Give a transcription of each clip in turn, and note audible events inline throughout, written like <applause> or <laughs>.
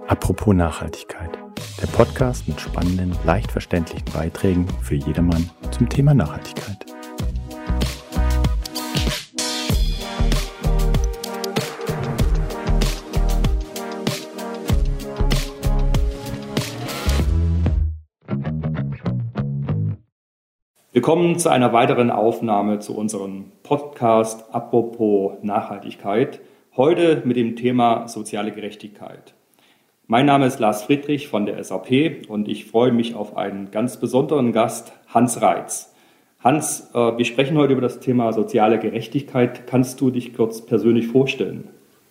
Apropos Nachhaltigkeit. Der Podcast mit spannenden, leicht verständlichen Beiträgen für jedermann zum Thema Nachhaltigkeit. Willkommen zu einer weiteren Aufnahme zu unserem Podcast Apropos Nachhaltigkeit. Heute mit dem Thema soziale Gerechtigkeit. Mein Name ist Lars Friedrich von der SAP und ich freue mich auf einen ganz besonderen Gast, Hans Reitz. Hans, äh, wir sprechen heute über das Thema soziale Gerechtigkeit. Kannst du dich kurz persönlich vorstellen?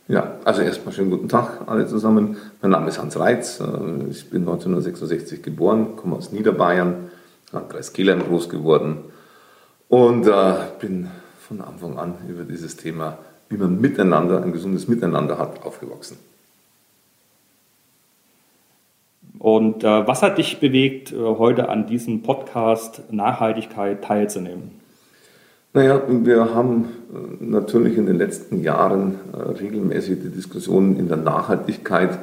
Ja, also erstmal schönen guten Tag alle zusammen. Mein Name ist Hans Reitz. Äh, ich bin 1966 geboren, komme aus Niederbayern Landkreis Kelheim groß geworden und äh, bin von Anfang an über dieses Thema, wie man miteinander, ein gesundes Miteinander hat, aufgewachsen. Und äh, was hat dich bewegt, äh, heute an diesem Podcast Nachhaltigkeit teilzunehmen? Naja, wir haben äh, natürlich in den letzten Jahren äh, regelmäßig die Diskussionen in der Nachhaltigkeit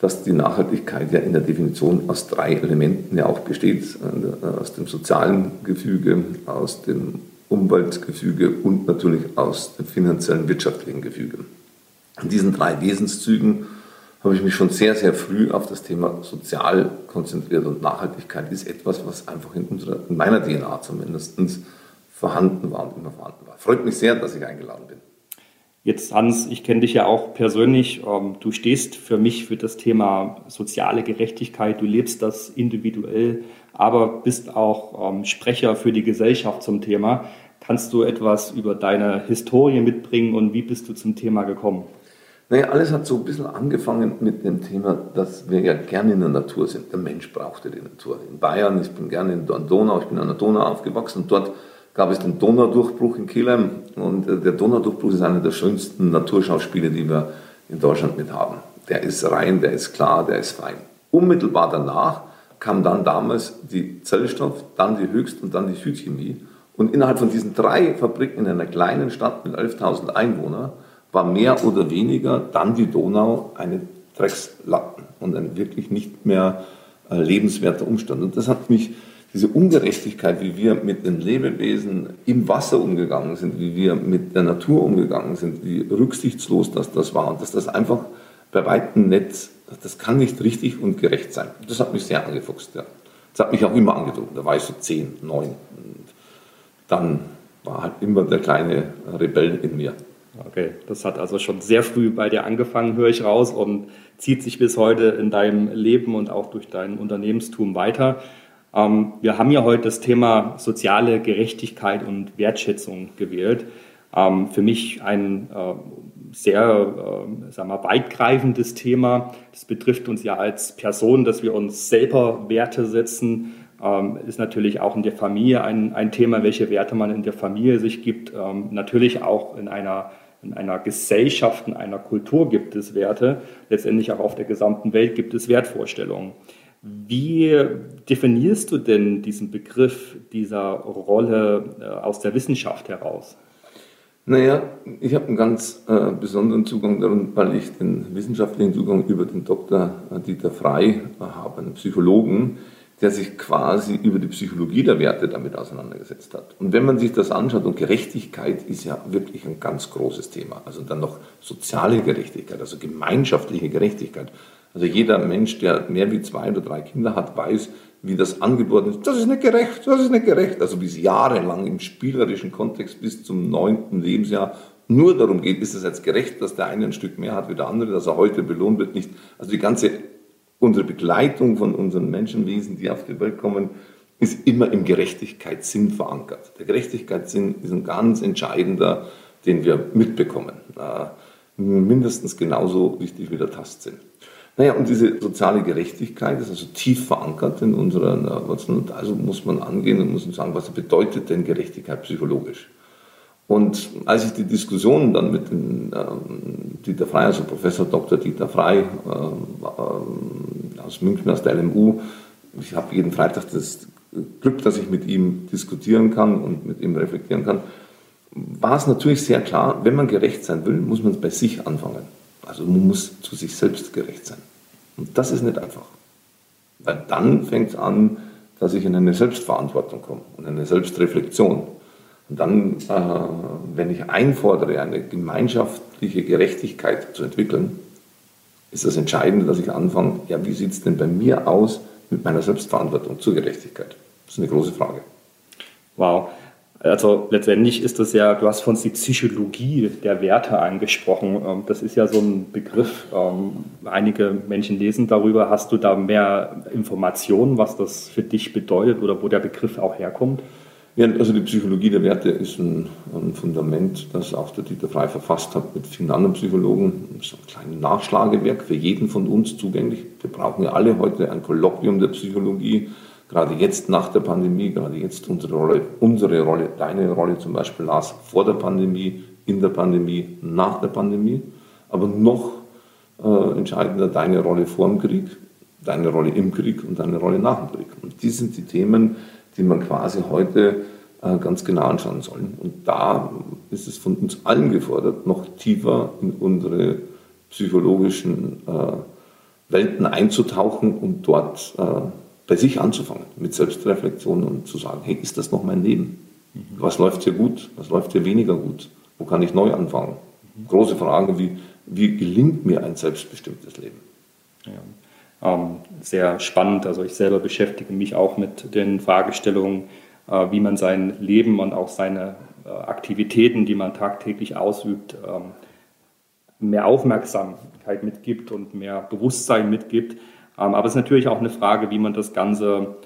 dass die Nachhaltigkeit ja in der Definition aus drei Elementen ja auch besteht, aus dem sozialen Gefüge, aus dem Umweltgefüge und natürlich aus dem finanziellen wirtschaftlichen Gefüge. In diesen drei Wesenszügen habe ich mich schon sehr, sehr früh auf das Thema sozial konzentriert und Nachhaltigkeit ist etwas, was einfach in, unserer, in meiner DNA zumindest vorhanden war und immer vorhanden war. Freut mich sehr, dass ich eingeladen bin. Jetzt, Hans, ich kenne dich ja auch persönlich. Ähm, du stehst für mich für das Thema soziale Gerechtigkeit. Du lebst das individuell, aber bist auch ähm, Sprecher für die Gesellschaft zum Thema. Kannst du etwas über deine Historie mitbringen und wie bist du zum Thema gekommen? Naja, alles hat so ein bisschen angefangen mit dem Thema, dass wir ja gerne in der Natur sind. Der Mensch brauchte die Natur. In Bayern, ich bin gerne in Donau, ich bin an der Donau aufgewachsen dort gab es den Donaudurchbruch in Kelheim und äh, der Donaudurchbruch ist einer der schönsten Naturschauspiele, die wir in Deutschland mit haben. Der ist rein, der ist klar, der ist fein. Unmittelbar danach kam dann damals die Zellstoff, dann die Höchst- und dann die Südchemie. Und innerhalb von diesen drei Fabriken in einer kleinen Stadt mit 11.000 Einwohnern war mehr oder weniger dann die Donau eine Dreckslatten und ein wirklich nicht mehr äh, lebenswerter Umstand. Und das hat mich diese Ungerechtigkeit, wie wir mit den Lebewesen im Wasser umgegangen sind, wie wir mit der Natur umgegangen sind, wie rücksichtslos das, das war und dass das einfach bei weitem nicht, das kann nicht richtig und gerecht sein. Das hat mich sehr angefuchst. Ja. Das hat mich auch immer angezogen. Da war ich so zehn, neun. Und dann war halt immer der kleine Rebell in mir. Okay, das hat also schon sehr früh bei dir angefangen, höre ich raus, und zieht sich bis heute in deinem Leben und auch durch dein Unternehmenstum weiter. Ähm, wir haben ja heute das Thema soziale Gerechtigkeit und Wertschätzung gewählt. Ähm, für mich ein äh, sehr äh, sagen wir, weitgreifendes Thema. Das betrifft uns ja als Person, dass wir uns selber Werte setzen. Ähm, ist natürlich auch in der Familie ein, ein Thema, welche Werte man in der Familie sich gibt. Ähm, natürlich auch in einer in einer Gesellschaft, in einer Kultur gibt es Werte. Letztendlich auch auf der gesamten Welt gibt es Wertvorstellungen. Wie definierst du denn diesen Begriff dieser Rolle äh, aus der Wissenschaft heraus? Naja, ich habe einen ganz äh, besonderen Zugang darum, weil ich den wissenschaftlichen Zugang über den Dr. Dieter Frey äh, habe, einen Psychologen, der sich quasi über die Psychologie der Werte damit auseinandergesetzt hat. Und wenn man sich das anschaut, und Gerechtigkeit ist ja wirklich ein ganz großes Thema, also dann noch soziale Gerechtigkeit, also gemeinschaftliche Gerechtigkeit, also jeder Mensch, der mehr wie zwei oder drei Kinder hat, weiß, wie das angeboten ist. Das ist nicht gerecht, das ist nicht gerecht. Also wie es jahrelang im spielerischen Kontext bis zum neunten Lebensjahr nur darum geht, ist es jetzt gerecht, dass der eine ein Stück mehr hat wie der andere, dass er heute belohnt wird, nicht. Also die ganze, unsere Begleitung von unseren Menschenwesen, die auf die Welt kommen, ist immer im Gerechtigkeitssinn verankert. Der Gerechtigkeitssinn ist ein ganz entscheidender, den wir mitbekommen. Mindestens genauso wichtig wie der Tastsinn. Naja, und diese soziale Gerechtigkeit ist also tief verankert in unserer Wurzeln. Und also muss man angehen und muss sagen, was bedeutet denn Gerechtigkeit psychologisch? Und als ich die Diskussion dann mit dem, ähm, Dieter Frey, also Professor Dr. Dieter Frey äh, äh, aus München, aus der LMU, ich habe jeden Freitag das Glück, dass ich mit ihm diskutieren kann und mit ihm reflektieren kann, war es natürlich sehr klar, wenn man gerecht sein will, muss man bei sich anfangen. Also man muss zu sich selbst gerecht sein. Und das ist nicht einfach. Weil dann fängt es an, dass ich in eine Selbstverantwortung komme und eine Selbstreflexion. Und dann, äh, wenn ich einfordere, eine gemeinschaftliche Gerechtigkeit zu entwickeln, ist das Entscheidende, dass ich anfange, ja, wie sieht es denn bei mir aus mit meiner Selbstverantwortung zur Gerechtigkeit? Das ist eine große Frage. Wow. Also letztendlich ist das ja, du hast von die Psychologie der Werte angesprochen. Ähm, das ist ja so ein Begriff. Ähm, einige Menschen lesen darüber. Hast du da mehr Informationen, was das für dich bedeutet oder wo der Begriff auch herkommt? Also die Psychologie der Werte ist ein, ein Fundament, das auch der Dieter Frey verfasst hat mit vielen anderen Psychologen. Das ist ein kleines Nachschlagewerk für jeden von uns zugänglich. Wir brauchen ja alle heute ein Kolloquium der Psychologie gerade jetzt nach der Pandemie, gerade jetzt unsere Rolle, unsere Rolle, deine Rolle zum Beispiel, Lars, vor der Pandemie, in der Pandemie, nach der Pandemie, aber noch äh, entscheidender deine Rolle vor dem Krieg, deine Rolle im Krieg und deine Rolle nach dem Krieg. Und die sind die Themen, die man quasi heute äh, ganz genau anschauen soll. Und da ist es von uns allen gefordert, noch tiefer in unsere psychologischen äh, Welten einzutauchen und dort äh, bei sich anzufangen, mit Selbstreflexion und zu sagen, hey, ist das noch mein Leben? Was läuft hier gut? Was läuft hier weniger gut? Wo kann ich neu anfangen? Große Frage, wie, wie gelingt mir ein selbstbestimmtes Leben? Ja. Ähm, sehr spannend. Also ich selber beschäftige mich auch mit den Fragestellungen, äh, wie man sein Leben und auch seine äh, Aktivitäten, die man tagtäglich ausübt, ähm, mehr Aufmerksamkeit mitgibt und mehr Bewusstsein mitgibt. Ähm, aber es ist natürlich auch eine Frage, wie man das ganze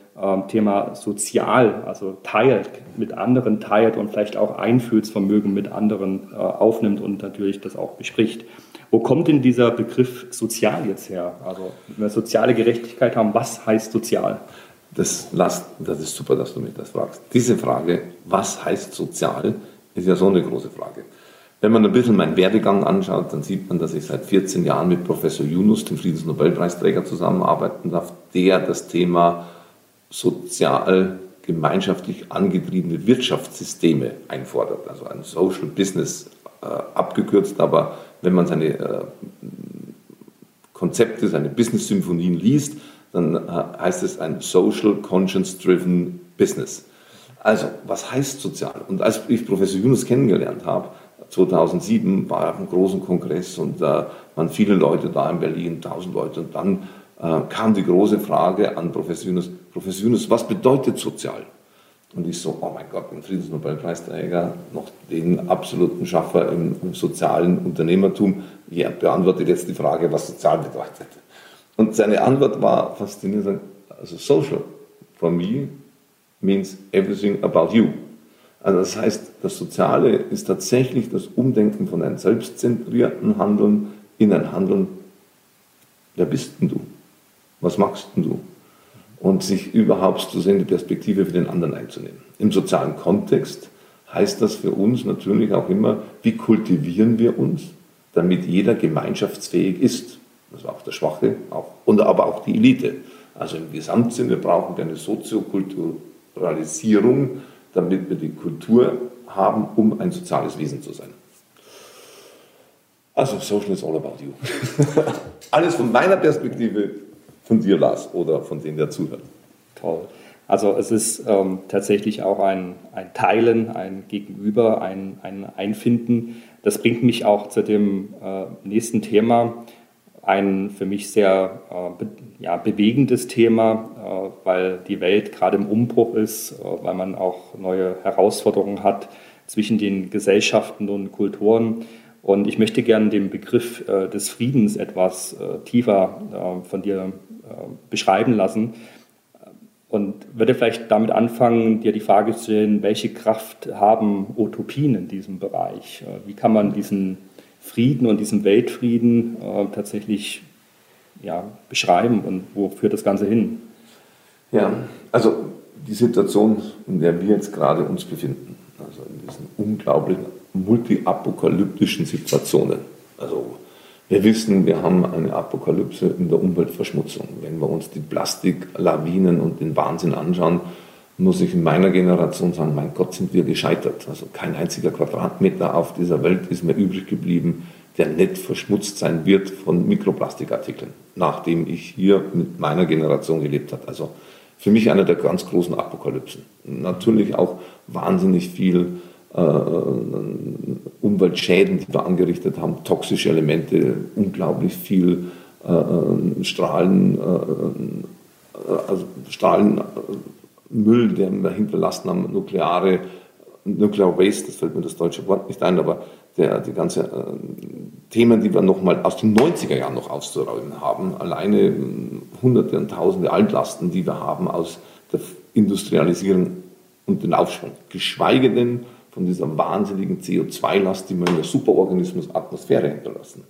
Thema sozial, also teilt, mit anderen teilt und vielleicht auch Einfühlsvermögen mit anderen äh, aufnimmt und natürlich das auch bespricht. Wo kommt denn dieser Begriff sozial jetzt her? Also wenn wir soziale Gerechtigkeit haben, was heißt sozial? Das, das ist super, dass du mich das fragst. Diese Frage, was heißt sozial, ist ja so eine große Frage. Wenn man ein bisschen meinen Werdegang anschaut, dann sieht man, dass ich seit 14 Jahren mit Professor Yunus, dem Friedensnobelpreisträger, zusammenarbeiten darf, der das Thema sozial gemeinschaftlich angetriebene Wirtschaftssysteme einfordert. Also ein Social Business äh, abgekürzt, aber wenn man seine äh, Konzepte, seine Business-Symphonien liest, dann äh, heißt es ein Social Conscience-Driven Business. Also, was heißt sozial? Und als ich Professor Yunus kennengelernt habe, 2007 war er auf einem großen Kongress und da waren viele Leute da in Berlin, 1000 Leute. Und dann äh, kam die große Frage an Professor Yunus, Professor Yunus, was bedeutet sozial? Und ich so, oh mein Gott, ein Friedensnobelpreisträger, noch den absoluten Schaffer im, sozialen Unternehmertum, ja, beantwortet jetzt die Frage, was sozial bedeutet. Und seine Antwort war faszinierend, also social for me means everything about you. Also das heißt, das Soziale ist tatsächlich das Umdenken von einem selbstzentrierten Handeln in ein Handeln, wer bist denn du? Was machst denn du? Und sich überhaupt zu sehen, die Perspektive für den anderen einzunehmen. Im sozialen Kontext heißt das für uns natürlich auch immer, wie kultivieren wir uns, damit jeder gemeinschaftsfähig ist. Das war auch der Schwache, auch, und aber auch die Elite. Also im Gesamtsinne brauchen wir eine Soziokulturalisierung damit wir die Kultur haben, um ein soziales Wesen zu sein. Also, Social is all about you. <laughs> Alles von meiner Perspektive, von dir, Lars, oder von denen, der zuhört. Toll. Also es ist ähm, tatsächlich auch ein, ein Teilen, ein Gegenüber, ein, ein Einfinden. Das bringt mich auch zu dem äh, nächsten Thema, ein für mich sehr äh, be ja, bewegendes Thema, äh, weil die Welt gerade im Umbruch ist, äh, weil man auch neue Herausforderungen hat zwischen den Gesellschaften und Kulturen. Und ich möchte gerne den Begriff äh, des Friedens etwas äh, tiefer äh, von dir beschreiben lassen und würde vielleicht damit anfangen, dir die Frage zu stellen, welche Kraft haben Utopien in diesem Bereich? Wie kann man diesen Frieden und diesen Weltfrieden äh, tatsächlich ja, beschreiben und wo führt das Ganze hin? Ja, also die Situation, in der wir jetzt gerade uns befinden, also in diesen unglaublichen multiapokalyptischen Situationen. Also wir wissen, wir haben eine Apokalypse in der Umweltverschmutzung. Wenn wir uns die Plastiklawinen und den Wahnsinn anschauen, muss ich in meiner Generation sagen, mein Gott, sind wir gescheitert. Also kein einziger Quadratmeter auf dieser Welt ist mehr übrig geblieben. der nicht verschmutzt sein wird von Mikroplastikartikeln, nachdem ich hier mit meiner Generation gelebt habe. Also für mich einer der ganz großen Apokalypsen. Natürlich auch wahnsinnig viel Umweltschäden, die wir angerichtet haben, toxische Elemente, unglaublich viel äh, äh Strahlen, äh, äh, also Strahlenmüll, den wir hinterlassen haben, nukleare Nuclear Waste, das fällt mir das deutsche Wort nicht ein, aber der, die ganzen äh, Themen, die wir nochmal aus den 90er Jahren noch auszuräumen haben, alleine äh, hunderte und tausende Altlasten, die wir haben aus der Industrialisierung und den Aufschwung, geschweige denn von dieser wahnsinnigen CO2-Last, die wir in der Superorganismus-Atmosphäre hinterlassen.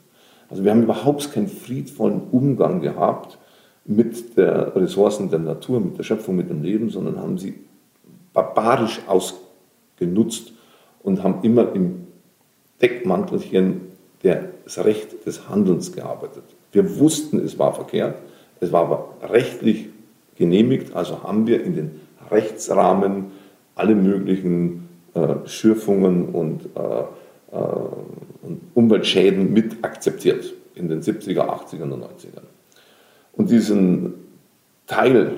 Also wir haben überhaupt keinen friedvollen Umgang gehabt mit der Ressourcen der Natur, mit der Schöpfung, mit dem Leben, sondern haben sie barbarisch ausgenutzt und haben immer im Deckmantelchen das Recht des Handelns gearbeitet. Wir wussten, es war verkehrt, es war aber rechtlich genehmigt, also haben wir in den Rechtsrahmen alle möglichen äh, Schürfungen und, äh, äh, und Umweltschäden mit akzeptiert in den 70er, 80er und 90ern. Und diesen Teil, äh,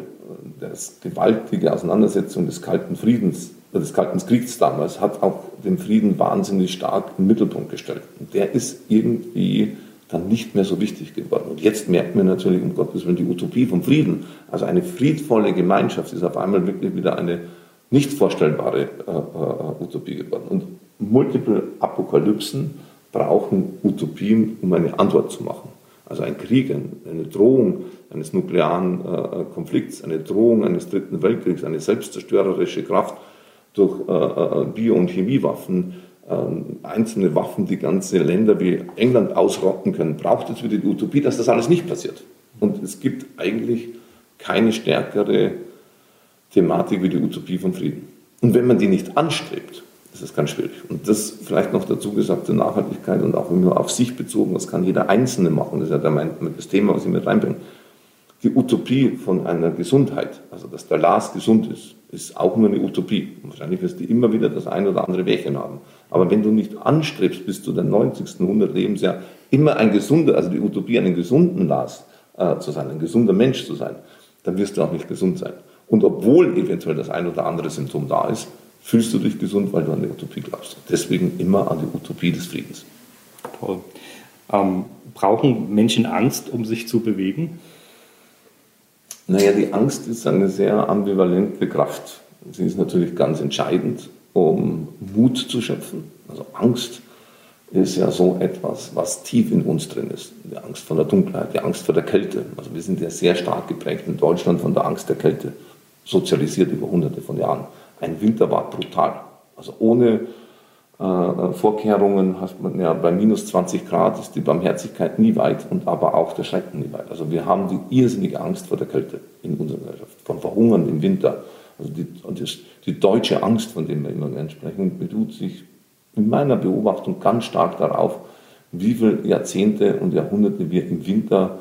das gewaltige Auseinandersetzung des Kalten Friedens des Kalten Kriegs damals hat auch den Frieden wahnsinnig stark im Mittelpunkt gestellt. Und der ist irgendwie dann nicht mehr so wichtig geworden. Und jetzt merkt man natürlich, um Gottes Willen, die Utopie vom Frieden. Also eine friedvolle Gemeinschaft ist auf einmal wirklich wieder eine nicht vorstellbare äh, äh, Utopie geworden. Und multiple Apokalypsen brauchen Utopien, um eine Antwort zu machen. Also ein Krieg, eine Drohung eines nuklearen äh, Konflikts, eine Drohung eines dritten Weltkriegs, eine selbstzerstörerische Kraft durch äh, äh, Bio- und Chemiewaffen, äh, einzelne Waffen, die ganze Länder wie England ausrotten können, braucht es wieder die Utopie, dass das alles nicht passiert. Und es gibt eigentlich keine stärkere Thematik wie die Utopie vom Frieden. Und wenn man die nicht anstrebt, ist es ganz schwierig. Und das vielleicht noch dazu gesagt zur Nachhaltigkeit und auch nur auf sich bezogen, was kann jeder Einzelne machen, das ist ja das Thema, was ich mit reinbringe. Die Utopie von einer Gesundheit, also dass der Lars gesund ist, ist auch nur eine Utopie. Wahrscheinlich wirst du immer wieder das ein oder andere Wehchen haben. Aber wenn du nicht anstrebst, bis zu deinem 90., 100 Lebensjahr immer ein gesunder, also die Utopie, einen gesunden Lars äh, zu sein, ein gesunder Mensch zu sein, dann wirst du auch nicht gesund sein. Und obwohl eventuell das ein oder andere Symptom da ist, fühlst du dich gesund, weil du an die Utopie glaubst. Deswegen immer an die Utopie des Friedens. Toll. Ähm, brauchen Menschen Angst, um sich zu bewegen? Naja, die Angst ist eine sehr ambivalente Kraft. Sie ist natürlich ganz entscheidend, um Mut zu schöpfen. Also Angst ist ja so etwas, was tief in uns drin ist. Die Angst vor der Dunkelheit, die Angst vor der Kälte. Also wir sind ja sehr stark geprägt in Deutschland von der Angst der Kälte, sozialisiert über hunderte von Jahren. Ein Winter war brutal. Also ohne äh, Vorkehrungen hat man ja bei minus 20 Grad ist die Barmherzigkeit nie weit und aber auch der Schrecken nie weit. Also wir haben die irrsinnige Angst vor der Kälte in unserer Gesellschaft, vom Verhungern im Winter. Also die, das, die deutsche Angst, von der wir immer gerne sprechen, beruht sich in meiner Beobachtung ganz stark darauf, wie viele Jahrzehnte und Jahrhunderte wir im Winter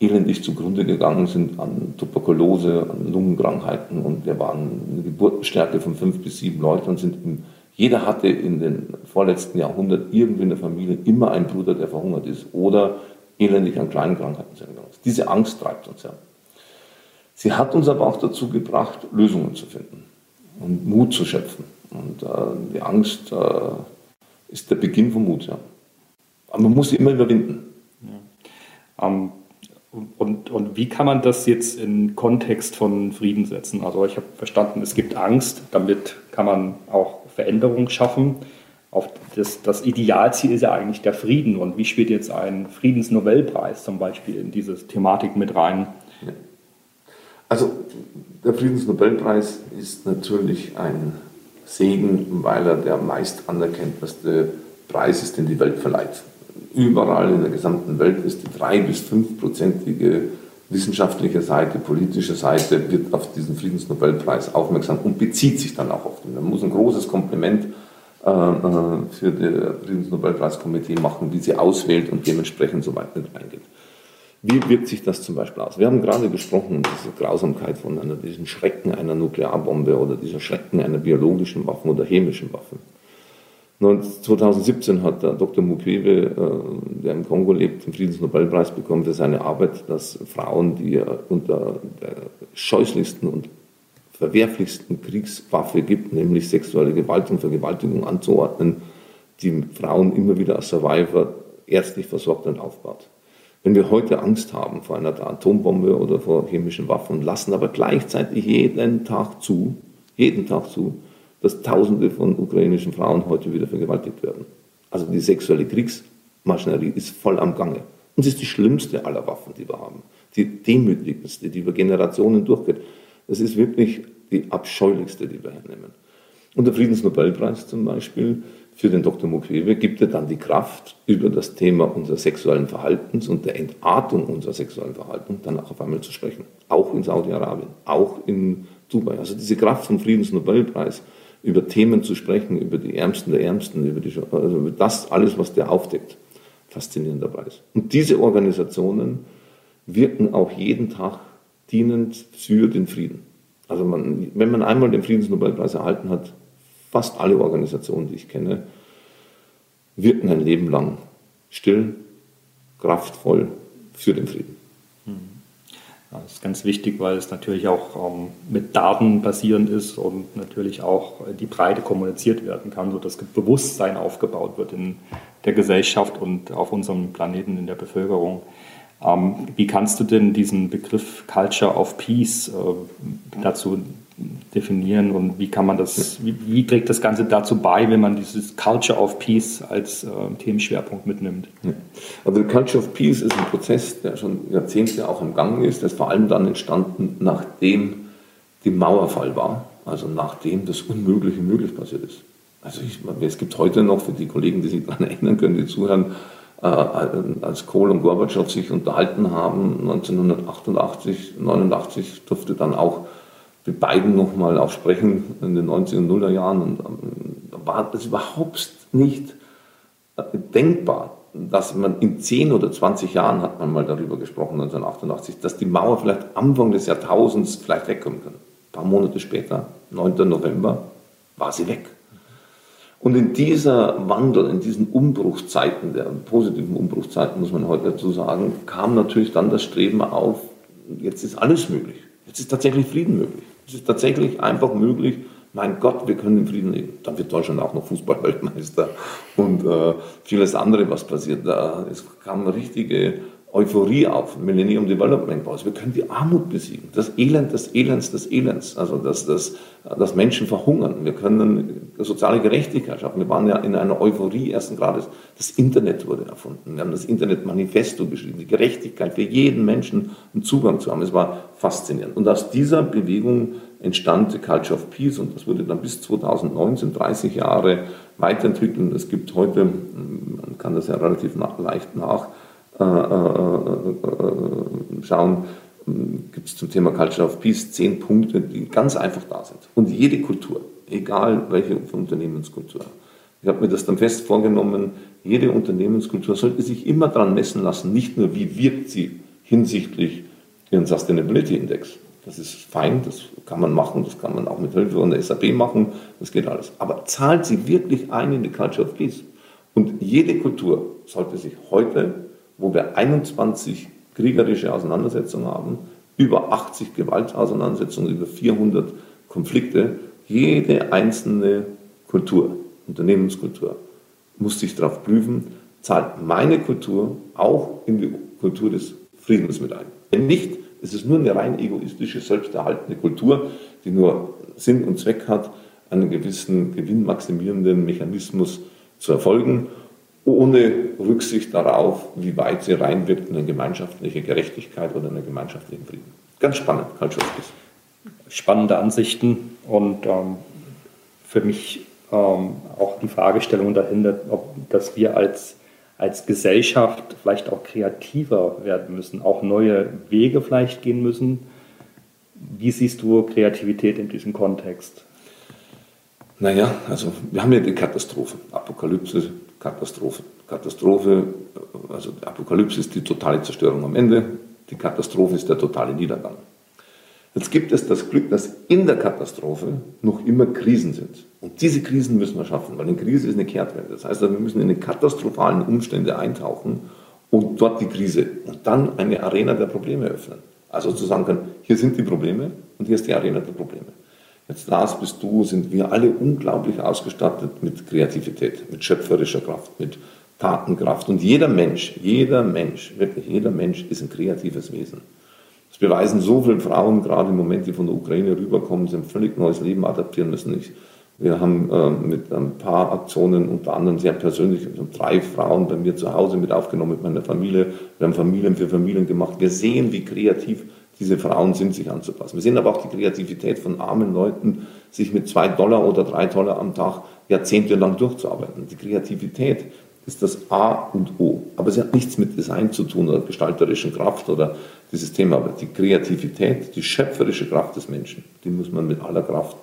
elendig zugrunde gegangen sind an Tuberkulose, an Lungenkrankheiten und wir waren eine Geburtenstärke von fünf bis sieben Leuten und sind im jeder hatte in den vorletzten Jahrhunderten irgendwie in der Familie immer einen Bruder, der verhungert ist oder elendig an kleinen Krankheiten sein ist. Diese Angst treibt uns ja. Sie hat uns aber auch dazu gebracht, Lösungen zu finden und Mut zu schöpfen. Und äh, die Angst äh, ist der Beginn vom Mut. Ja. Aber man muss sie immer überwinden. Ja. Ähm, und, und wie kann man das jetzt in Kontext von Frieden setzen? Also ich habe verstanden, es gibt Angst, damit kann man auch Veränderung schaffen. Auf das, das Idealziel ist ja eigentlich der Frieden. Und wie spielt jetzt ein Friedensnobelpreis zum Beispiel in diese Thematik mit rein? Also der Friedensnobelpreis ist natürlich ein Segen, weil er der meist anerkennteste Preis ist, den die Welt verleiht. Überall in der gesamten Welt ist die drei- bis fünfprozentige wissenschaftliche Seite, politische Seite wird auf diesen Friedensnobelpreis aufmerksam und bezieht sich dann auch auf den. Man muss ein großes Kompliment äh, äh für das Friedensnobelpreiskomitee machen, wie sie auswählt und dementsprechend so weit mit reingeht. Wie wirkt sich das zum Beispiel aus? Wir haben gerade gesprochen, diese Grausamkeit von einer, diesem Schrecken einer Nuklearbombe oder dieser Schrecken einer biologischen Waffe oder chemischen Waffe. 2017 hat der Dr. Mukwege, äh, der im Kongo lebt, den Friedensnobelpreis bekommen für seine Arbeit, dass Frauen, die unter der scheußlichsten und verwerflichsten Kriegswaffe gibt, nämlich sexuelle Gewalt und Vergewaltigung anzuordnen, die Frauen immer wieder als Survivor ärztlich versorgt und aufbaut. Wenn wir heute Angst haben vor einer Atombombe oder vor chemischen Waffen, lassen aber gleichzeitig jeden Tag zu, jeden Tag zu, dass Tausende von ukrainischen Frauen heute wieder vergewaltigt werden. Also die sexuelle Kriegsmaschinerie ist voll am Gange. Und es ist die schlimmste aller Waffen, die wir haben. Die demütigendste, die über Generationen durchgeht. Das ist wirklich die abscheulichste, die wir hernehmen. Und der Friedensnobelpreis zum Beispiel für den Dr. Mukwege gibt er dann die Kraft, über das Thema unseres sexuellen Verhaltens und der Entartung unserer sexuellen Verhalten dann auch auf einmal zu sprechen. Auch in Saudi-Arabien, auch in Dubai. Also diese Kraft vom Friedensnobelpreis, über Themen zu sprechen, über die Ärmsten der Ärmsten, über, die, also über das alles, was der aufdeckt. Faszinierender Preis. Und diese Organisationen wirken auch jeden Tag dienend für den Frieden. Also man, wenn man einmal den Friedensnobelpreis erhalten hat, fast alle Organisationen, die ich kenne, wirken ein Leben lang still, kraftvoll für den Frieden. Das ist ganz wichtig, weil es natürlich auch ähm, mit Daten basierend ist und natürlich auch die Breite kommuniziert werden kann, sodass Bewusstsein aufgebaut wird in der Gesellschaft und auf unserem Planeten, in der Bevölkerung. Ähm, wie kannst du denn diesen Begriff Culture of Peace äh, dazu definieren und wie kann man das, wie, wie, trägt das Ganze dazu bei, wenn man dieses Culture of Peace als äh, Themenschwerpunkt mitnimmt? Also Culture of Peace ist ein Prozess, der schon Jahrzehnte auch im Gang ist, der ist vor allem dann entstanden, nachdem die Mauerfall war, also nachdem das Unmögliche möglich passiert ist. Also ich, es gibt heute noch, für die Kollegen, die sich daran erinnern können, die zuhören, äh, als Kohl und Gorbatschow sich unterhalten haben, 1988, 89 durfte dann auch mit beiden nochmal auch sprechen in den 90er und 0er Jahren. Und ähm, da war das überhaupt nicht äh, denkbar, dass man in 10 oder 20 Jahren, hat man mal darüber gesprochen, 1988, dass die Mauer vielleicht Anfang des Jahrtausends vielleicht wegkommen kann. Ein paar Monate später, 9. November, war sie weg. Und in dieser Wandel, in diesen Umbruchszeiten, der positiven Umbruchszeiten, muss man heute dazu sagen, kam natürlich dann das Streben auf, jetzt ist alles möglich. Jetzt ist tatsächlich Frieden möglich. Es ist tatsächlich einfach möglich, mein Gott, wir können im Frieden leben. Dann wird Deutschland auch noch Fußballweltmeister und äh, vieles andere, was passiert. Da, es kam richtige Euphorie auf, Millennium Development Goals. Wir können die Armut besiegen, das Elend des Elends des Elends, also dass, dass, dass Menschen verhungern. Wir können soziale Gerechtigkeit schaffen. Wir waren ja in einer Euphorie ersten Grades. Das Internet wurde erfunden. Wir haben das Internet-Manifesto geschrieben, die Gerechtigkeit für jeden Menschen einen Zugang zu haben. Es war faszinierend. Und aus dieser Bewegung entstand die Culture of Peace und das wurde dann bis 2019, 30 Jahre weiterentwickelt. es gibt heute, man kann das ja relativ leicht nach, äh, äh, äh, schauen, gibt es zum Thema Culture of Peace zehn Punkte, die ganz einfach da sind. Und jede Kultur, egal welche Unternehmenskultur, ich habe mir das dann fest vorgenommen, jede Unternehmenskultur sollte sich immer daran messen lassen, nicht nur wie wirkt sie hinsichtlich ihren Sustainability Index. Das ist fein, das kann man machen, das kann man auch mit Hilfe von der SAP machen, das geht alles. Aber zahlt sie wirklich ein in die Culture of Peace? Und jede Kultur sollte sich heute wo wir 21 kriegerische Auseinandersetzungen haben, über 80 Gewaltauseinandersetzungen, über 400 Konflikte. Jede einzelne Kultur, Unternehmenskultur, muss sich darauf prüfen, zahlt meine Kultur auch in die Kultur des Friedens mit ein. Wenn nicht, ist es nur eine rein egoistische, selbsterhaltende Kultur, die nur Sinn und Zweck hat, einen gewissen gewinnmaximierenden Mechanismus zu erfolgen ohne Rücksicht darauf, wie weit sie reinwirkt in eine gemeinschaftliche Gerechtigkeit oder einen gemeinschaftlichen Frieden. Ganz spannend, Culture Peace. Spannende Ansichten und ähm, für mich ähm, auch die Fragestellung dahinter, ob, dass wir als, als Gesellschaft vielleicht auch kreativer werden müssen, auch neue Wege vielleicht gehen müssen. Wie siehst du Kreativität in diesem Kontext? Naja, also wir haben ja die Katastrophe, Apokalypse, Katastrophe. Katastrophe, also Apokalypse ist die totale Zerstörung am Ende, die Katastrophe ist der totale Niedergang. Jetzt gibt es das Glück, dass in der Katastrophe noch immer Krisen sind. Und diese Krisen müssen wir schaffen, weil eine Krise ist eine Kehrtwende. Das heißt, wir müssen in die katastrophalen Umstände eintauchen und dort die Krise und dann eine Arena der Probleme öffnen. Also zu sagen können, hier sind die Probleme und hier ist die Arena der Probleme. Jetzt Lars, bist du, sind wir alle unglaublich ausgestattet mit Kreativität, mit schöpferischer Kraft, mit Tatenkraft. Und jeder Mensch, jeder Mensch, wirklich jeder Mensch ist ein kreatives Wesen. Das beweisen so viele Frauen, gerade im Moment, die von der Ukraine rüberkommen, sie haben ein völlig neues Leben adaptieren müssen. Ich, wir haben äh, mit ein paar Aktionen, unter anderem sehr persönlich, drei Frauen bei mir zu Hause mit aufgenommen, mit meiner Familie. Wir haben Familien für Familien gemacht. Wir sehen, wie kreativ diese Frauen sind, sich anzupassen. Wir sehen aber auch die Kreativität von armen Leuten, sich mit zwei Dollar oder drei Dollar am Tag jahrzehntelang durchzuarbeiten. Die Kreativität ist das A und O. Aber es hat nichts mit Design zu tun oder gestalterischen Kraft oder dieses Thema. Aber die Kreativität, die schöpferische Kraft des Menschen, die muss man mit aller Kraft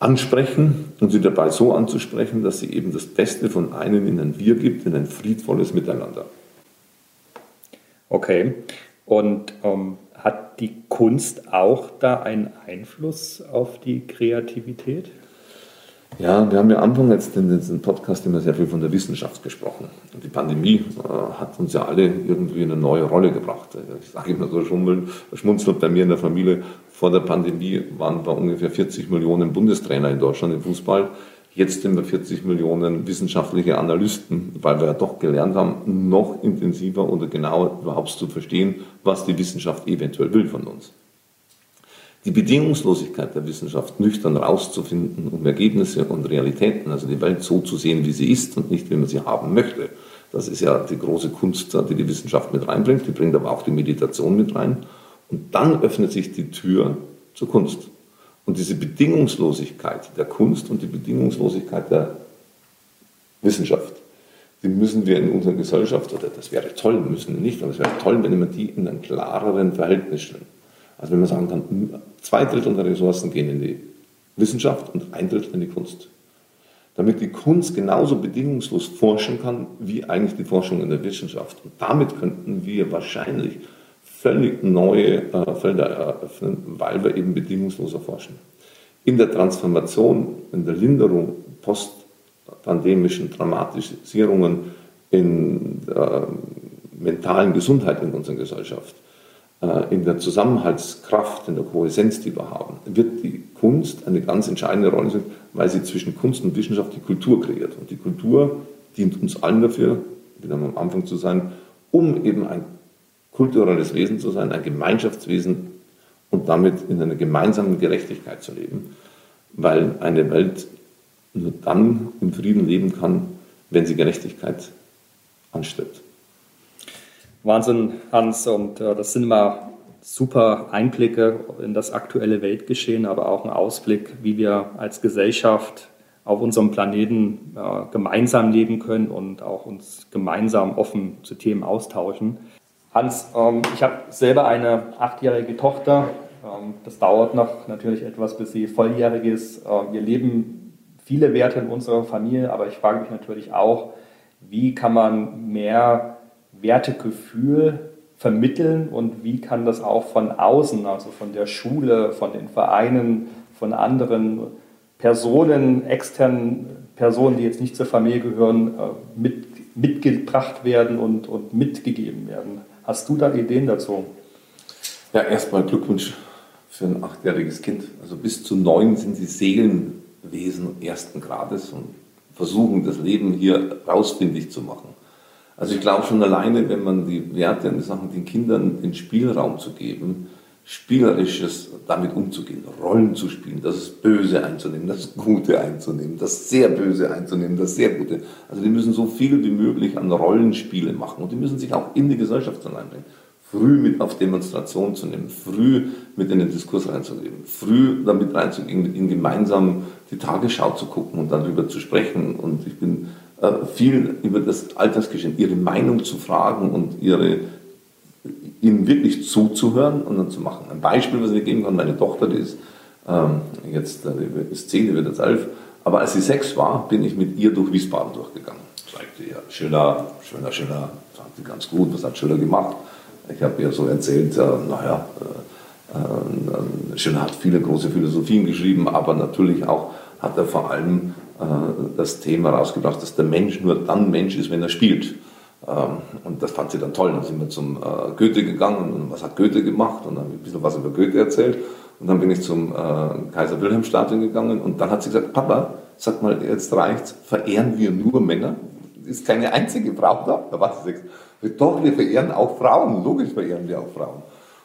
ansprechen und sie dabei so anzusprechen, dass sie eben das Beste von einem in ein Wir gibt, in ein friedvolles Miteinander. Okay. Und ähm, hat die Kunst auch da einen Einfluss auf die Kreativität? Ja, wir haben ja Anfang jetzt in diesem Podcast immer sehr viel von der Wissenschaft gesprochen. Und die Pandemie äh, hat uns ja alle irgendwie in eine neue Rolle gebracht. Ich sage immer so schmunzelnd bei mir in der Familie, vor der Pandemie waren wir ungefähr 40 Millionen Bundestrainer in Deutschland im Fußball. Jetzt sind wir 40 Millionen wissenschaftliche Analysten, weil wir ja doch gelernt haben, noch intensiver oder genauer überhaupt zu verstehen, was die Wissenschaft eventuell will von uns die Bedingungslosigkeit der Wissenschaft nüchtern rauszufinden, um Ergebnisse und Realitäten, also die Welt so zu sehen, wie sie ist und nicht, wie man sie haben möchte. Das ist ja die große Kunst, die die Wissenschaft mit reinbringt. Die bringt aber auch die Meditation mit rein. Und dann öffnet sich die Tür zur Kunst. Und diese Bedingungslosigkeit der Kunst und die Bedingungslosigkeit der Wissenschaft, die müssen wir in unserer Gesellschaft, oder das wäre toll, müssen wir nicht, aber es wäre toll, wenn wir die in einem klareren Verhältnis stellen. Also wenn man sagen kann, zwei Drittel der Ressourcen gehen in die Wissenschaft und ein Drittel in die Kunst. Damit die Kunst genauso bedingungslos forschen kann, wie eigentlich die Forschung in der Wissenschaft. Und damit könnten wir wahrscheinlich völlig neue äh, Felder eröffnen, weil wir eben bedingungsloser forschen. In der Transformation, in der Linderung postpandemischen Dramatisierungen in der mentalen Gesundheit in unserer Gesellschaft äh, in der Zusammenhaltskraft, in der Kohäsenz, die wir haben, wird die Kunst eine ganz entscheidende Rolle spielen, weil sie zwischen Kunst und Wissenschaft die Kultur kreiert. Und die Kultur dient uns allen dafür, wieder am Anfang zu sein, um eben ein kulturelles Wesen zu sein, ein Gemeinschaftswesen und damit in einer gemeinsamen Gerechtigkeit zu leben, weil eine Welt nur dann im Frieden leben kann, wenn sie Gerechtigkeit anstrebt. Wahnsinn, Hans. Und äh, das sind immer super Einblicke in das aktuelle Weltgeschehen, aber auch ein Ausblick, wie wir als Gesellschaft auf unserem Planeten äh, gemeinsam leben können und auch uns gemeinsam offen zu Themen austauschen. Hans, ähm, ich habe selber eine achtjährige Tochter. Ähm, das dauert noch natürlich etwas, bis sie volljährig ist. Äh, wir leben viele Werte in unserer Familie, aber ich frage mich natürlich auch, wie kann man mehr Wertegefühl vermitteln und wie kann das auch von außen, also von der Schule, von den Vereinen, von anderen Personen, externen Personen, die jetzt nicht zur Familie gehören, äh, mit, mitgebracht werden und, und mitgegeben werden. Hast du da Ideen dazu? Ja, erstmal Glückwunsch für ein achtjähriges Kind. Also bis zu neun sind sie Seelenwesen ersten Grades und versuchen das Leben hier rausfindig zu machen. Also ich glaube schon alleine, wenn man die Werte und die Sachen den Kindern den Spielraum zu geben, spielerisches damit umzugehen, Rollen zu spielen, das Böse einzunehmen, das Gute einzunehmen, das sehr Böse einzunehmen, das sehr Gute. Also die müssen so viel wie möglich an Rollenspiele machen und die müssen sich auch in die Gesellschaft hineinbringen. Früh mit auf Demonstrationen zu nehmen, früh mit in den Diskurs reinzugehen, früh damit reinzugehen, mit ihnen gemeinsam die Tagesschau zu gucken und darüber zu sprechen. Und ich bin äh, viel über das Alltagsgeschehen, ihre Meinung zu fragen und ihre, ihnen wirklich zuzuhören und dann zu machen. Ein Beispiel, was ich geben kann, meine Tochter, die ist ähm, jetzt äh, die ist zehn, die wird jetzt elf, aber als sie sechs war, bin ich mit ihr durch Wiesbaden durchgegangen. Sagte ihr, Schiller, Schöner, Schiller, sagte ganz gut, was hat Schiller gemacht? Ich habe ihr so erzählt, äh, naja, Äh, Schiller hat viele große Philosophien geschrieben, aber natürlich auch hat er vor allem äh, das Thema rausgebracht, dass der Mensch nur dann Mensch ist, wenn er spielt. Ähm, und das fand sie dann toll. Dann sind wir zum äh, Goethe gegangen und was hat Goethe gemacht und dann ein bisschen was über Goethe erzählt. Und dann bin ich zum Kaiser Wilhelm Stadion gegangen und dann hat sie gesagt, Papa, sag mal, jetzt reicht's, verehren wir nur Männer? Ist keine einzige Frau da? Da war sie sechs. Doch, wir verehren auch Frauen, logisch verehren wir auch Frauen.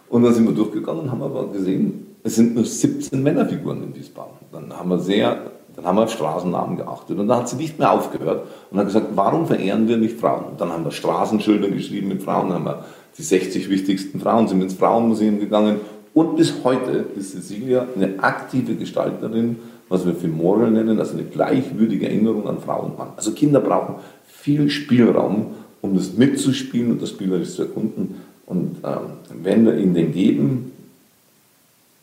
Und dann sind wir durchgegangen und haben aber gesehen, es sind nur 17 Männerfiguren in Wiesbaden. Dann haben wir sehr, dann haben wir auf Straßennamen geachtet und dann hat sie nicht mehr aufgehört und hat gesagt, warum verehren wir nicht Frauen? Und dann haben wir Straßenschilder geschrieben mit Frauen, dann haben wir die 60 wichtigsten Frauen, sind ins Frauenmuseum gegangen und bis heute ist Cecilia eine aktive Gestalterin, was wir für Moral nennen, also eine gleichwürdige Erinnerung an Frau und Mann. Also Kinder brauchen viel Spielraum, um das mitzuspielen und das spielerisch zu erkunden. Und ähm, wenn wir ihnen den geben,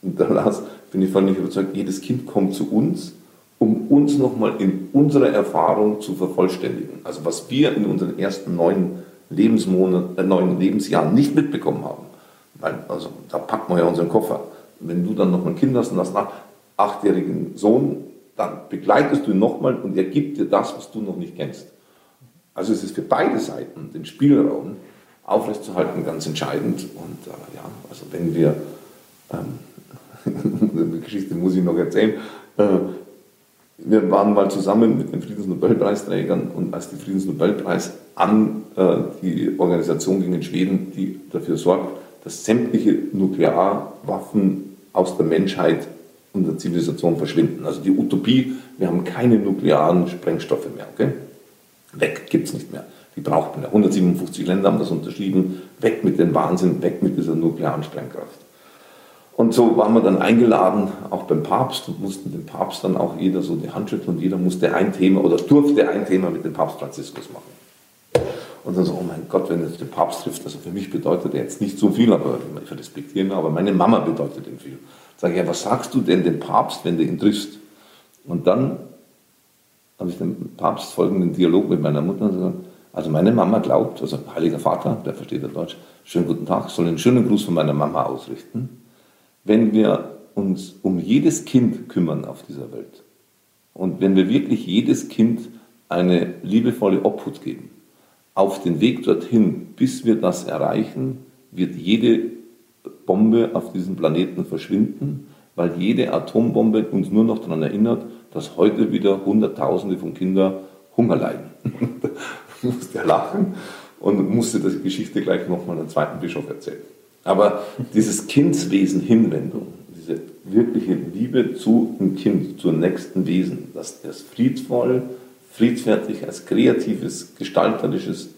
und da bin ich völlig überzeugt, jedes Kind kommt zu uns, um uns nochmal in unserer Erfahrung zu vervollständigen. Also was wir in unseren ersten neun, Lebensmonaten, äh, neun Lebensjahren nicht mitbekommen haben. Weil, also da packen wir ja unseren Koffer. Wenn du dann noch ein Kind hast und hast einen achtjährigen Sohn, dann begleitest du ihn nochmal und er gibt dir das, was du noch nicht kennst. Also es ist für beide Seiten den Spielraum aufrechtzuerhalten ganz entscheidend. Und äh, ja, also wenn wir, ähm, <laughs> eine Geschichte muss ich noch erzählen, äh, wir waren mal zusammen mit den Friedensnobelpreisträgern und als der Friedensnobelpreis an äh, die Organisation ging in Schweden, die dafür sorgt, dass sämtliche Nuklearwaffen aus der Menschheit und der Zivilisation verschwinden. Also die Utopie, wir haben keine nuklearen Sprengstoffe mehr. Okay? Weg gibt es nicht mehr. Die braucht man ja. 157 Länder haben das unterschrieben. Weg mit dem Wahnsinn, weg mit dieser nuklearen Sprengkraft. Und so waren wir dann eingeladen, auch beim Papst, und mussten dem Papst dann auch jeder so die Hand schütteln und jeder musste ein Thema oder durfte ein Thema mit dem Papst Franziskus machen. Und dann so, oh mein Gott, wenn jetzt der Papst trifft, also für mich bedeutet er jetzt nicht so viel, aber ich respektiere ihn, aber meine Mama bedeutet ihm viel. Sage ich, ja, was sagst du denn dem Papst, wenn du ihn triffst? Und dann habe ich dem Papst folgenden Dialog mit meiner Mutter gesagt, also meine Mama glaubt, also Heiliger Vater, der versteht ja Deutsch, schönen guten Tag, soll einen schönen Gruß von meiner Mama ausrichten. Wenn wir uns um jedes Kind kümmern auf dieser Welt und wenn wir wirklich jedes Kind eine liebevolle Obhut geben, auf den Weg dorthin, bis wir das erreichen, wird jede Bombe auf diesem Planeten verschwinden, weil jede Atombombe uns nur noch daran erinnert, dass heute wieder Hunderttausende von Kindern Hunger leiden. <laughs> musste er lachen und musste die Geschichte gleich nochmal einem zweiten Bischof erzählen. Aber dieses Kindswesen Hinwendung, diese wirkliche Liebe zu dem Kind, zum nächsten Wesen, dass das friedvoll, friedfertig als kreatives, gestalterisches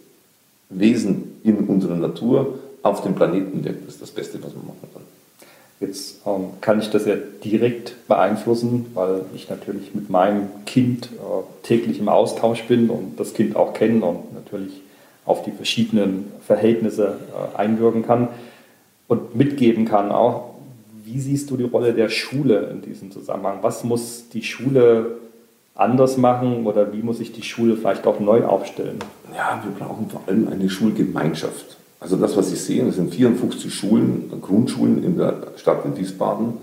Wesen in unserer Natur auf dem Planeten wirkt, ist das Beste, was man machen kann. Jetzt ähm, kann ich das ja direkt beeinflussen, weil ich natürlich mit meinem Kind äh, täglich im Austausch bin und das Kind auch kenne und natürlich auf die verschiedenen Verhältnisse äh, einwirken kann und mitgeben kann auch. Wie siehst du die Rolle der Schule in diesem Zusammenhang? Was muss die Schule anders machen oder wie muss sich die Schule vielleicht auch neu aufstellen? Ja, wir brauchen vor allem eine Schulgemeinschaft. Also das, was ich sehe, das sind 54 Schulen, Grundschulen in der Stadt in Wiesbaden.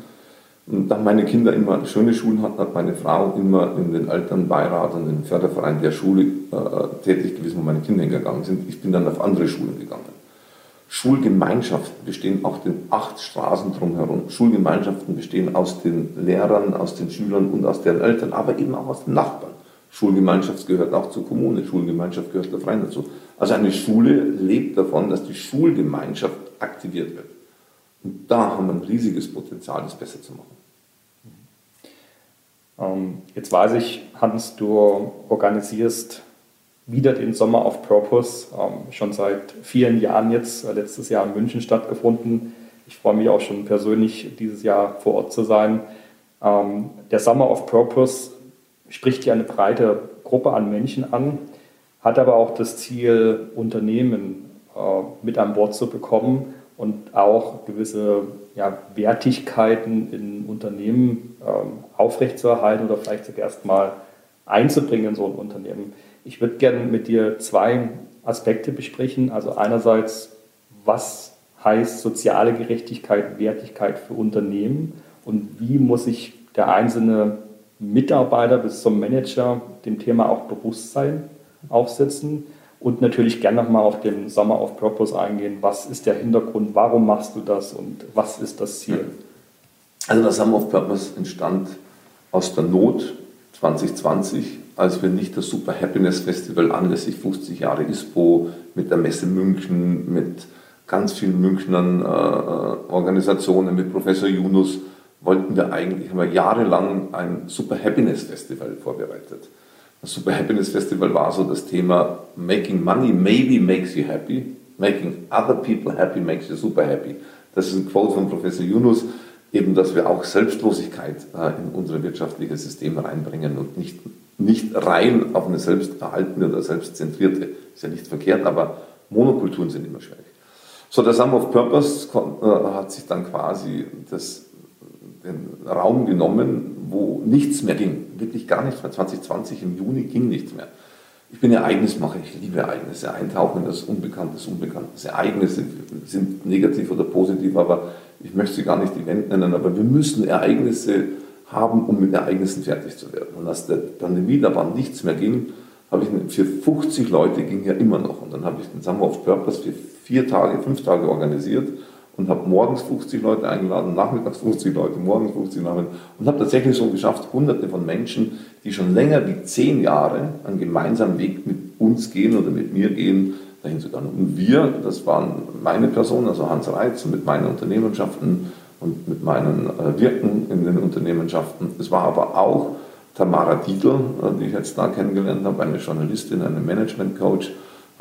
Und da meine Kinder immer schöne Schulen hatten, hat meine Frau immer in den Elternbeirat und den Förderverein der Schule äh, tätig gewesen, wo meine Kinder hingegangen sind. Ich bin dann auf andere Schulen gegangen. Schulgemeinschaften bestehen auch den acht Straßen drumherum. Schulgemeinschaften bestehen aus den Lehrern, aus den Schülern und aus deren Eltern, aber eben auch aus den Nachbarn. Schulgemeinschaft gehört auch zur Kommune, Schulgemeinschaft gehört der Freien dazu. Also eine Schule lebt davon, dass die Schulgemeinschaft aktiviert wird. Und da haben wir ein riesiges Potenzial, das besser zu machen. Ähm, jetzt weiß ich, Hans, du organisierst wieder den Sommer of Purpose, ähm, schon seit vielen Jahren jetzt, äh, letztes Jahr in München stattgefunden. Ich freue mich auch schon persönlich, dieses Jahr vor Ort zu sein. Ähm, der Summer of Purpose spricht hier eine breite Gruppe an Menschen an, hat aber auch das Ziel, Unternehmen äh, mit an Bord zu bekommen und auch gewisse ja, Wertigkeiten in Unternehmen ähm, aufrechtzuerhalten oder vielleicht sogar erstmal einzubringen in so ein Unternehmen. Ich würde gerne mit dir zwei Aspekte besprechen. Also einerseits, was heißt soziale Gerechtigkeit, Wertigkeit für Unternehmen und wie muss sich der einzelne Mitarbeiter bis zum Manager dem Thema auch Bewusstsein aufsetzen und natürlich gerne nochmal auf den Summer of Purpose eingehen. Was ist der Hintergrund? Warum machst du das und was ist das Ziel? Also das Summer of Purpose entstand aus der Not 2020, als wir nicht das Super Happiness Festival anlässlich 50 Jahre ISPO mit der Messe München, mit ganz vielen Münchnern äh, äh, Organisationen, mit Professor Yunus, wollten wir eigentlich, haben wir jahrelang ein Super Happiness Festival vorbereitet. Das Super Happiness Festival war so das Thema Making Money maybe makes you happy, Making other people happy makes you super happy. Das ist ein Quote von Professor Yunus, eben, dass wir auch Selbstlosigkeit äh, in unser wirtschaftliches System reinbringen und nicht, nicht rein auf eine selbsterhaltende oder selbstzentrierte, ist ja nicht verkehrt, aber Monokulturen sind immer schwierig. So, der Sum of Purpose äh, hat sich dann quasi das, den Raum genommen, wo nichts mehr ging, wirklich gar nichts mehr. 2020 im Juni ging nichts mehr. Ich bin Ereignismacher, ich liebe Ereignisse, eintauchen in das Unbekannte, das Unbekannte. Ereignisse sind negativ oder positiv, aber ich möchte sie gar nicht Event nennen, aber wir müssen Ereignisse haben, um mit Ereignissen fertig zu werden. Und als der Pandemie da war nichts mehr ging, habe ich für 50 Leute ging ja immer noch. Und dann habe ich den Summer of Purpose für vier Tage, fünf Tage organisiert und habe morgens 50 Leute eingeladen, nachmittags 50 Leute, morgens 50 Leute und habe tatsächlich so geschafft, hunderte von Menschen, die schon länger wie zehn Jahre einen gemeinsamen Weg mit uns gehen oder mit mir gehen, dahin zu gehen. Und wir, das waren meine Personen, also Hans Reitz mit meinen Unternehmenschaften und mit meinen äh, Wirken in den Unternehmenschaften. Es war aber auch Tamara Dietl, äh, die ich jetzt da kennengelernt habe, eine Journalistin, eine Management-Coach,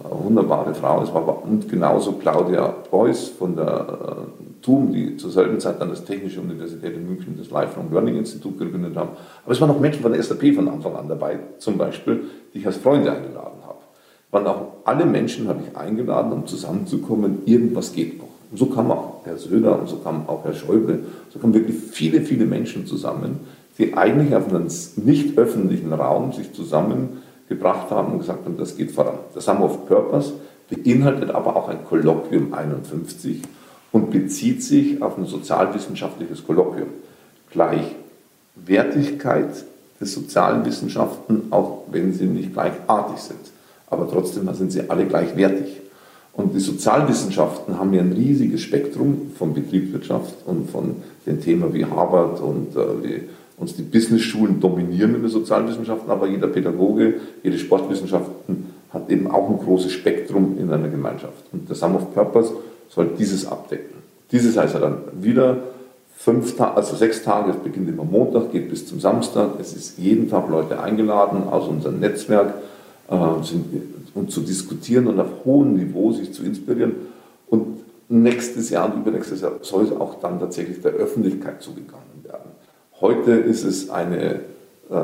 wunderbare Frau. Es war und genauso Claudia Preuß von der äh, TUM, die zur selben Zeit dann das Technische Universität in München das Lifelong Learning Institut gegründet haben. Aber es waren auch Menschen von der SAP von Anfang an dabei, zum Beispiel, die ich als Freunde eingeladen habe. Waren auch alle Menschen habe ich eingeladen, um zusammenzukommen. Irgendwas geht noch. Und so kam auch Herr Söder und so kam auch Herr Schäuble. So kamen wirklich viele, viele Menschen zusammen, die eigentlich auf einem nicht öffentlichen Raum sich zusammen gebracht haben und gesagt haben, das geht voran. Das Summer of Purpose beinhaltet aber auch ein Kolloquium 51 und bezieht sich auf ein sozialwissenschaftliches Kolloquium. Gleichwertigkeit der sozialen Wissenschaften, auch wenn sie nicht gleichartig sind. Aber trotzdem sind sie alle gleichwertig. Und die Sozialwissenschaften haben ja ein riesiges Spektrum von Betriebswirtschaft und von den Themen wie Harvard und äh, wie uns die Business-Schulen dominieren in den Sozialwissenschaften, aber jeder Pädagoge, jede Sportwissenschaften hat eben auch ein großes Spektrum in einer Gemeinschaft. Und der Sum of Purpose soll dieses abdecken. Dieses heißt ja dann wieder fünf Tage, also sechs Tage, es beginnt immer Montag, geht bis zum Samstag. Es ist jeden Tag Leute eingeladen aus unserem Netzwerk, äh, sind, um zu diskutieren und auf hohem Niveau sich zu inspirieren. Und nächstes Jahr und übernächstes Jahr soll es auch dann tatsächlich der Öffentlichkeit zugegangen Heute ist es eine, äh,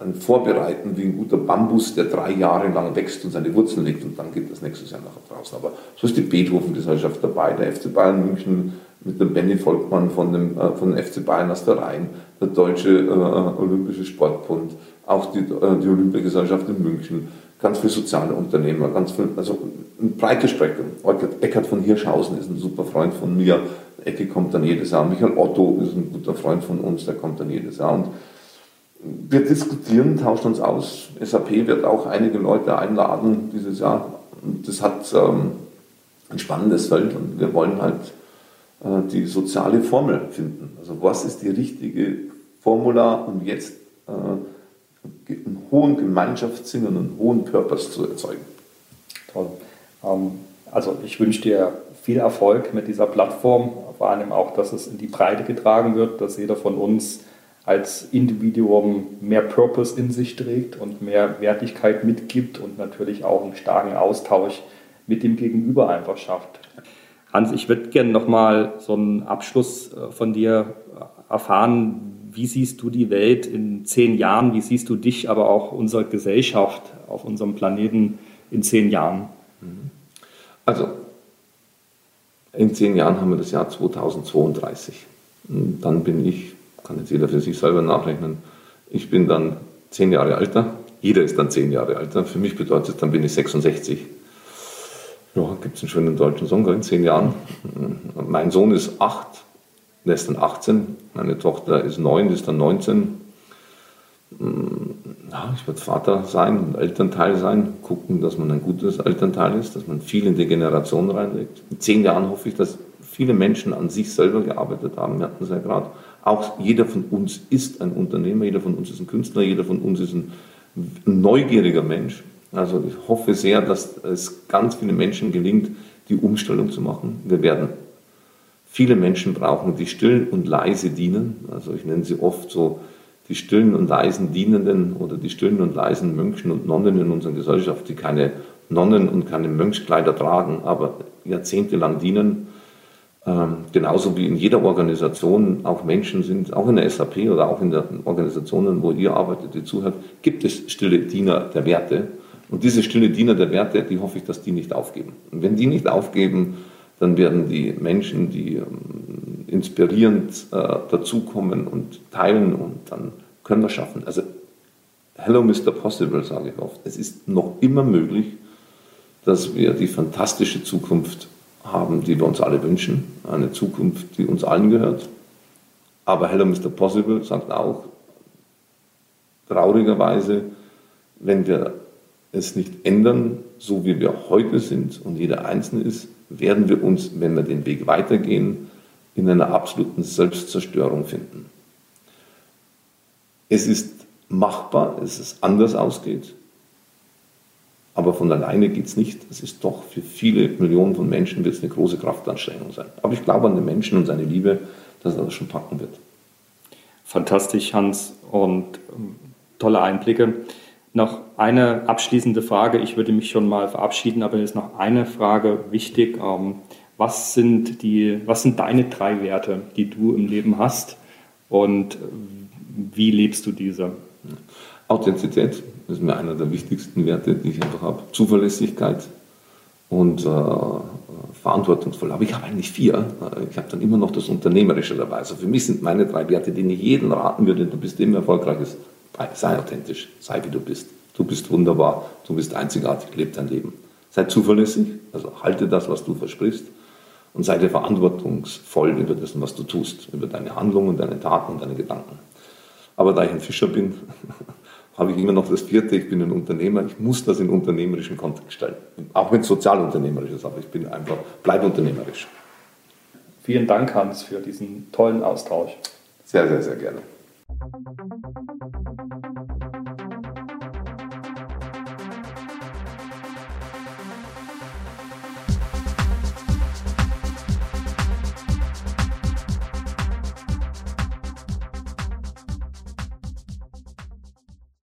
ein Vorbereiten wie ein guter Bambus, der drei Jahre lang wächst und seine Wurzeln legt und dann geht das nächstes Jahr nach draußen. Aber so ist die Beethoven-Gesellschaft dabei, der FC Bayern München mit dem Benny Volkmann von dem, äh, von dem FC Bayern aus der Rhein, der Deutsche äh, Olympische Sportbund, auch die, äh, die Olympiagesellschaft in München, ganz viele soziale Unternehmer, ganz viel, also ein breites Spektrum. Eckhard von Hirschhausen ist ein super Freund von mir, Ecke kommt dann jedes Jahr. Michael Otto ist ein guter Freund von uns, der kommt dann jedes Jahr. Und wir diskutieren, tauschen uns aus. SAP wird auch einige Leute einladen dieses Jahr. Und das hat ähm, ein spannendes Feld und wir wollen halt äh, die soziale Formel finden. Also was ist die richtige Formula, um jetzt äh, einen hohen Gemeinschaftssinn und einen hohen Purpose zu erzeugen. Toll. Ähm, also ich wünsche dir viel Erfolg mit dieser Plattform, vor allem auch, dass es in die Breite getragen wird, dass jeder von uns als Individuum mehr Purpose in sich trägt und mehr Wertigkeit mitgibt und natürlich auch einen starken Austausch mit dem Gegenüber einfach schafft. Hans, ich würde gerne nochmal so einen Abschluss äh, von dir erfahren. Wie siehst du die Welt in zehn Jahren? Wie siehst du dich, aber auch unsere Gesellschaft auf unserem Planeten in zehn Jahren? Also in zehn Jahren haben wir das Jahr 2032. Und dann bin ich, kann jetzt jeder für sich selber nachrechnen, ich bin dann zehn Jahre älter. Jeder ist dann zehn Jahre älter. Für mich bedeutet es, dann bin ich 66. Ja, gibt es einen schönen deutschen Song, in zehn Jahren. Mein Sohn ist acht, der ist dann 18, meine Tochter ist neun, die ist dann 19. Ja, ich werde Vater sein, Elternteil sein, gucken, dass man ein gutes Elternteil ist, dass man viel in die Generation reinlegt. In zehn Jahren hoffe ich, dass viele Menschen an sich selber gearbeitet haben. Wir hatten es ja gerade. Auch jeder von uns ist ein Unternehmer, jeder von uns ist ein Künstler, jeder von uns ist ein neugieriger Mensch. Also ich hoffe sehr, dass es ganz viele Menschen gelingt, die Umstellung zu machen. Wir werden viele Menschen brauchen, die still und leise dienen. Also ich nenne sie oft so die stillen und leisen Dienenden oder die stillen und leisen Mönchen und Nonnen in unserer Gesellschaft, die keine Nonnen und keine Mönchskleider tragen, aber jahrzehntelang dienen. Ähm, genauso wie in jeder Organisation auch Menschen sind, auch in der SAP oder auch in den Organisationen, wo ihr arbeitet, die zuhört, gibt es stille Diener der Werte. Und diese stille Diener der Werte, die hoffe ich, dass die nicht aufgeben. Und wenn die nicht aufgeben, dann werden die Menschen, die ähm, inspirierend äh, dazukommen und teilen und dann können wir schaffen. Also, hello Mr. Possible, sage ich oft. Es ist noch immer möglich, dass wir die fantastische Zukunft haben, die wir uns alle wünschen. Eine Zukunft, die uns allen gehört. Aber Hello Mr. Possible sagt auch, traurigerweise, wenn wir es nicht ändern, so wie wir heute sind und jeder Einzelne ist, werden wir uns, wenn wir den Weg weitergehen, in einer absoluten Selbstzerstörung finden. Es ist machbar, dass es anders ausgeht, aber von alleine geht es nicht. Es ist doch für viele Millionen von Menschen wird es eine große Kraftanstrengung sein. Aber ich glaube an den Menschen und seine Liebe, dass er das schon packen wird. Fantastisch, Hans, und ähm, tolle Einblicke. Noch eine abschließende Frage. Ich würde mich schon mal verabschieden, aber ist noch eine Frage wichtig. Ähm, was sind, die, was sind deine drei Werte, die du im Leben hast und wie lebst du diese? Authentizität ist mir einer der wichtigsten Werte, die ich einfach habe. Zuverlässigkeit und äh, verantwortungsvoll. Aber ich habe eigentlich vier. Ich habe dann immer noch das Unternehmerische dabei. Also für mich sind meine drei Werte, die ich jedem raten würde, du bist immer erfolgreich, ist sei authentisch, sei wie du bist. Du bist wunderbar, du bist einzigartig, lebe dein Leben. Sei zuverlässig, also halte das, was du versprichst und sei dir verantwortungsvoll über das, was du tust, über deine Handlungen, deine Taten und deine Gedanken. Aber da ich ein Fischer bin, <laughs> habe ich immer noch das vierte, ich bin ein Unternehmer, ich muss das in unternehmerischen Kontext stellen. Auch wenn es sozialunternehmerisch ist, aber ich bin einfach, bleibe unternehmerisch. Vielen Dank, Hans, für diesen tollen Austausch. Sehr, sehr, sehr gerne.